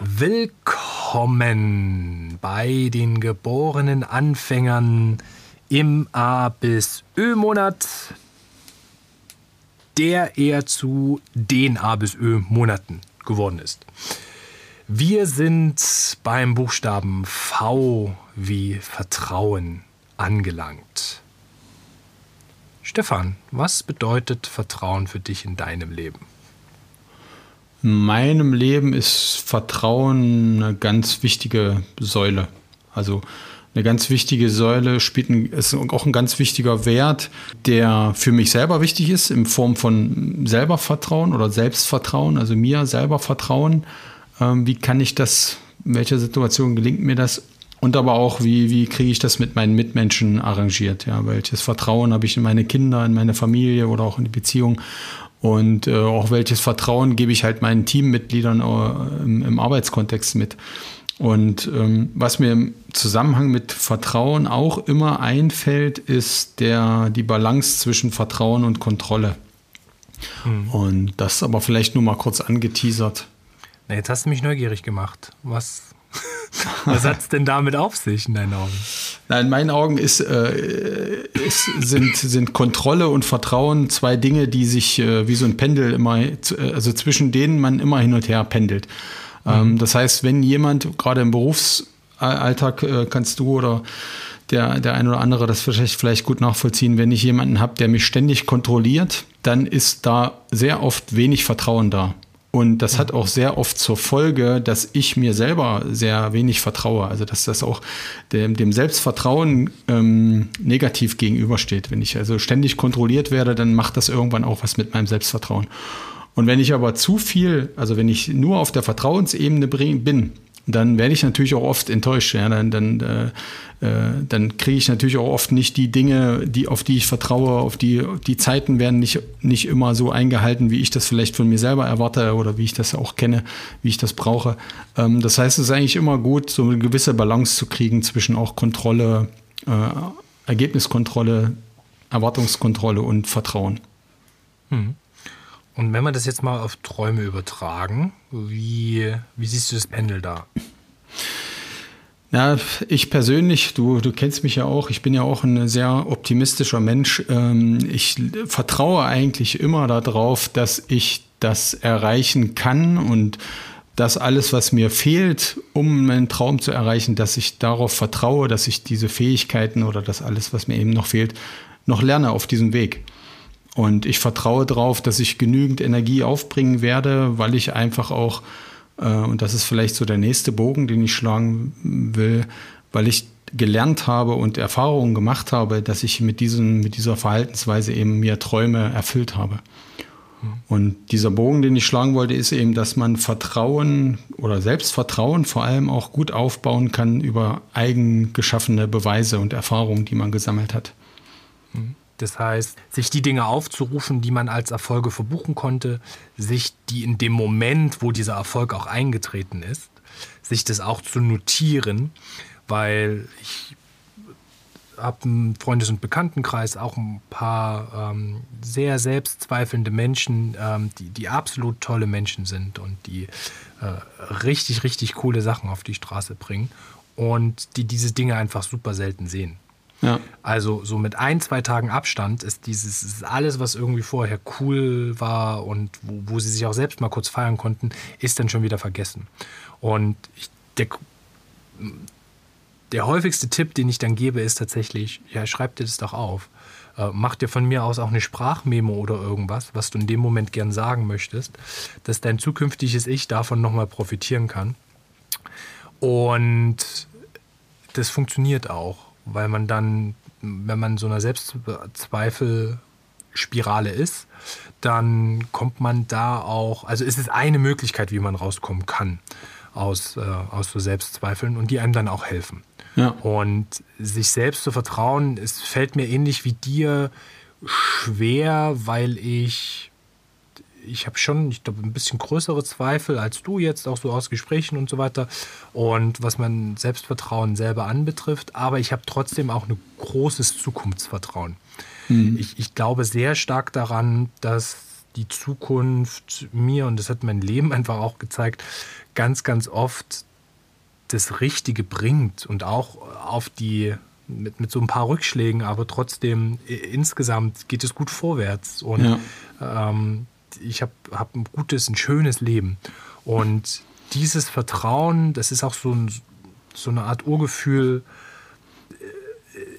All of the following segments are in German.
Willkommen bei den geborenen Anfängern im A bis Ö-Monat, der eher zu den A bis Ö-Monaten geworden ist. Wir sind beim Buchstaben V wie Vertrauen angelangt. Stefan, was bedeutet Vertrauen für dich in deinem Leben? In meinem Leben ist Vertrauen eine ganz wichtige Säule. Also eine ganz wichtige Säule spielt ein, ist auch ein ganz wichtiger Wert, der für mich selber wichtig ist, in Form von selber Vertrauen oder Selbstvertrauen, also mir selber Vertrauen. Ähm, wie kann ich das, in welcher Situation gelingt mir das? Und aber auch, wie, wie kriege ich das mit meinen Mitmenschen arrangiert? Ja, welches Vertrauen habe ich in meine Kinder, in meine Familie oder auch in die Beziehung? Und äh, auch welches Vertrauen gebe ich halt meinen Teammitgliedern äh, im, im, Arbeitskontext mit? Und ähm, was mir im Zusammenhang mit Vertrauen auch immer einfällt, ist der, die Balance zwischen Vertrauen und Kontrolle. Mhm. Und das aber vielleicht nur mal kurz angeteasert. Na, jetzt hast du mich neugierig gemacht. Was, was hat es denn damit auf sich in deinen Augen? Na, in meinen Augen ist, äh, ist, sind, sind Kontrolle und Vertrauen zwei Dinge, die sich äh, wie so ein Pendel immer, also zwischen denen man immer hin und her pendelt. Ähm, mhm. das heißt, wenn jemand gerade im Berufsalltag äh, kannst du oder der, der ein oder andere das vielleicht, vielleicht gut nachvollziehen, wenn ich jemanden habe, der mich ständig kontrolliert, dann ist da sehr oft wenig Vertrauen da. Und das hat auch sehr oft zur Folge, dass ich mir selber sehr wenig vertraue. Also dass das auch dem, dem Selbstvertrauen ähm, negativ gegenübersteht. Wenn ich also ständig kontrolliert werde, dann macht das irgendwann auch was mit meinem Selbstvertrauen. Und wenn ich aber zu viel, also wenn ich nur auf der Vertrauensebene bin, dann werde ich natürlich auch oft enttäuscht. Ja? Dann, dann, äh, äh, dann kriege ich natürlich auch oft nicht die Dinge, die, auf die ich vertraue, auf die, die Zeiten werden nicht, nicht immer so eingehalten, wie ich das vielleicht von mir selber erwarte oder wie ich das auch kenne, wie ich das brauche. Ähm, das heißt, es ist eigentlich immer gut, so eine gewisse Balance zu kriegen zwischen auch Kontrolle, äh, Ergebniskontrolle, Erwartungskontrolle und Vertrauen. Hm. Und wenn wir das jetzt mal auf Träume übertragen, wie, wie siehst du das Pendel da? Ja, ich persönlich, du, du kennst mich ja auch, ich bin ja auch ein sehr optimistischer Mensch. Ähm, ich vertraue eigentlich immer darauf, dass ich das erreichen kann und dass alles, was mir fehlt, um meinen Traum zu erreichen, dass ich darauf vertraue, dass ich diese Fähigkeiten oder das alles, was mir eben noch fehlt, noch lerne auf diesem Weg. Und ich vertraue darauf, dass ich genügend Energie aufbringen werde, weil ich einfach auch, äh, und das ist vielleicht so der nächste Bogen, den ich schlagen will, weil ich gelernt habe und Erfahrungen gemacht habe, dass ich mit, diesem, mit dieser Verhaltensweise eben mir Träume erfüllt habe. Mhm. Und dieser Bogen, den ich schlagen wollte, ist eben, dass man Vertrauen oder Selbstvertrauen vor allem auch gut aufbauen kann über eigen geschaffene Beweise und Erfahrungen, die man gesammelt hat. Mhm. Das heißt, sich die Dinge aufzurufen, die man als Erfolge verbuchen konnte, sich die in dem Moment, wo dieser Erfolg auch eingetreten ist, sich das auch zu notieren, weil ich habe einen Freundes- und Bekanntenkreis auch ein paar ähm, sehr selbstzweifelnde Menschen, ähm, die, die absolut tolle Menschen sind und die äh, richtig, richtig coole Sachen auf die Straße bringen und die diese Dinge einfach super selten sehen. Ja. Also so mit ein, zwei Tagen Abstand ist dieses ist alles, was irgendwie vorher cool war und wo, wo, sie sich auch selbst mal kurz feiern konnten, ist dann schon wieder vergessen. Und ich, der, der häufigste Tipp, den ich dann gebe, ist tatsächlich, ja, schreib dir das doch auf. Äh, mach dir von mir aus auch eine Sprachmemo oder irgendwas, was du in dem Moment gern sagen möchtest, dass dein zukünftiges Ich davon nochmal profitieren kann. Und das funktioniert auch weil man dann, wenn man so einer Selbstzweifel Spirale ist, dann kommt man da auch, also es ist eine Möglichkeit, wie man rauskommen kann aus, äh, aus so Selbstzweifeln und die einem dann auch helfen. Ja. Und sich selbst zu vertrauen, es fällt mir ähnlich wie dir schwer, weil ich ich habe schon, ich glaube, ein bisschen größere Zweifel als du jetzt, auch so aus Gesprächen und so weiter. Und was mein Selbstvertrauen selber anbetrifft. Aber ich habe trotzdem auch ein großes Zukunftsvertrauen. Mhm. Ich, ich glaube sehr stark daran, dass die Zukunft mir, und das hat mein Leben einfach auch gezeigt, ganz, ganz oft das Richtige bringt und auch auf die mit, mit so ein paar Rückschlägen, aber trotzdem insgesamt geht es gut vorwärts und ja. ähm, ich habe hab ein gutes, ein schönes Leben. Und dieses Vertrauen, das ist auch so, ein, so eine Art Urgefühl,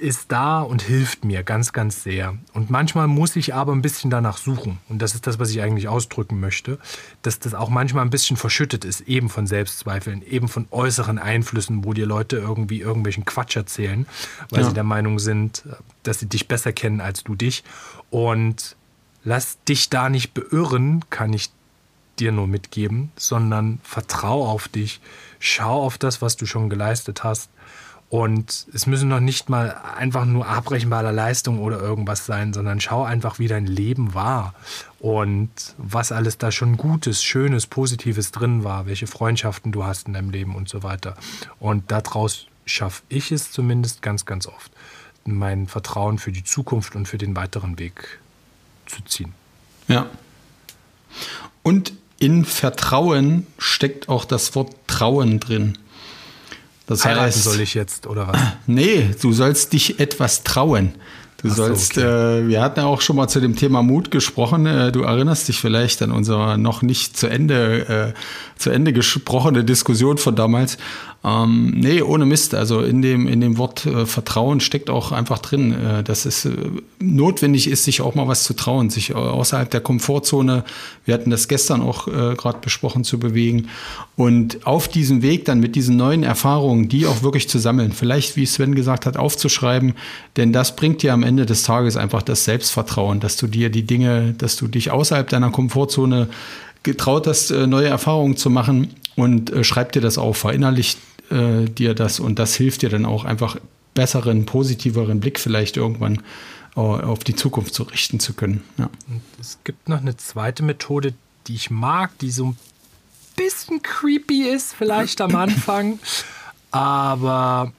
ist da und hilft mir ganz, ganz sehr. Und manchmal muss ich aber ein bisschen danach suchen. Und das ist das, was ich eigentlich ausdrücken möchte, dass das auch manchmal ein bisschen verschüttet ist, eben von Selbstzweifeln, eben von äußeren Einflüssen, wo dir Leute irgendwie irgendwelchen Quatsch erzählen, weil ja. sie der Meinung sind, dass sie dich besser kennen als du dich. Und lass dich da nicht beirren, kann ich dir nur mitgeben, sondern vertrau auf dich, schau auf das, was du schon geleistet hast und es müssen noch nicht mal einfach nur abbrechenbare Leistung oder irgendwas sein, sondern schau einfach, wie dein Leben war und was alles da schon Gutes, Schönes, Positives drin war, welche Freundschaften du hast in deinem Leben und so weiter. Und daraus schaffe ich es zumindest ganz, ganz oft, mein Vertrauen für die Zukunft und für den weiteren Weg zu ziehen. Ja. Und in Vertrauen steckt auch das Wort Trauen drin. Das Heiraten heißt, soll ich jetzt oder was? Nee, du sollst dich etwas trauen. Du so, sollst, okay. äh, wir hatten ja auch schon mal zu dem Thema Mut gesprochen. Äh, du erinnerst dich vielleicht an unsere noch nicht zu Ende, äh, zu Ende gesprochene Diskussion von damals. Ähm, nee, ohne Mist. Also in dem, in dem Wort äh, Vertrauen steckt auch einfach drin, äh, dass es äh, notwendig ist, sich auch mal was zu trauen, sich außerhalb der Komfortzone, wir hatten das gestern auch äh, gerade besprochen, zu bewegen. Und auf diesem Weg dann mit diesen neuen Erfahrungen, die auch wirklich zu sammeln, vielleicht, wie Sven gesagt hat, aufzuschreiben, denn das bringt dir am Ende des Tages einfach das Selbstvertrauen, dass du dir die Dinge, dass du dich außerhalb deiner Komfortzone getraut hast, äh, neue Erfahrungen zu machen und äh, schreib dir das auf, verinnerlich äh, dir das und das hilft dir dann auch einfach besseren, positiveren Blick vielleicht irgendwann äh, auf die Zukunft zu richten zu können. Ja. es gibt noch eine zweite Methode, die ich mag, die so ein bisschen creepy ist, vielleicht am Anfang. Aber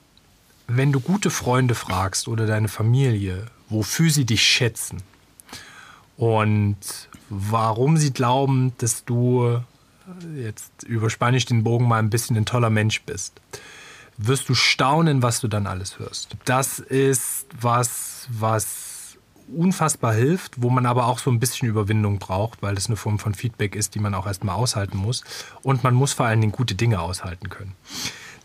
wenn du gute Freunde fragst oder deine Familie, wofür sie dich schätzen und warum sie glauben, dass du jetzt überspanne ich den Bogen mal ein bisschen ein toller Mensch bist, wirst du staunen, was du dann alles hörst. Das ist was, was unfassbar hilft, wo man aber auch so ein bisschen Überwindung braucht, weil das eine Form von Feedback ist, die man auch erstmal aushalten muss. Und man muss vor allen Dingen gute Dinge aushalten können.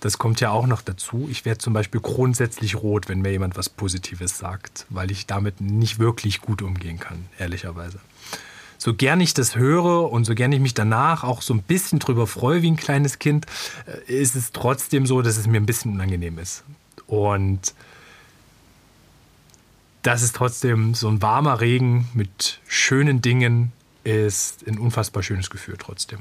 Das kommt ja auch noch dazu. Ich werde zum Beispiel grundsätzlich rot, wenn mir jemand was Positives sagt, weil ich damit nicht wirklich gut umgehen kann, ehrlicherweise so gern ich das höre und so gern ich mich danach auch so ein bisschen drüber freue wie ein kleines Kind, äh, ist es trotzdem so, dass es mir ein bisschen unangenehm ist. Und das ist trotzdem so ein warmer Regen mit schönen Dingen, ist ein unfassbar schönes Gefühl trotzdem.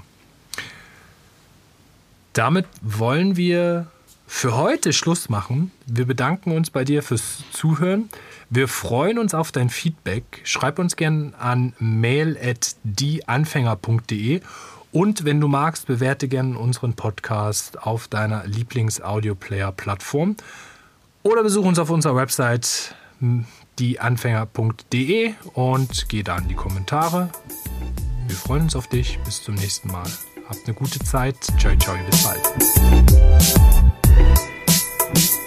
Damit wollen wir für heute Schluss machen. Wir bedanken uns bei dir fürs Zuhören. Wir freuen uns auf dein Feedback. Schreib uns gerne an mail@dieanfänger.de und wenn du magst, bewerte gerne unseren Podcast auf deiner Lieblings-Audio-Player-Plattform oder besuche uns auf unserer Website dieanfänger.de und geh da in die Kommentare. Wir freuen uns auf dich. Bis zum nächsten Mal. Habt eine gute Zeit. Ciao, ciao, bis bald. Thank you.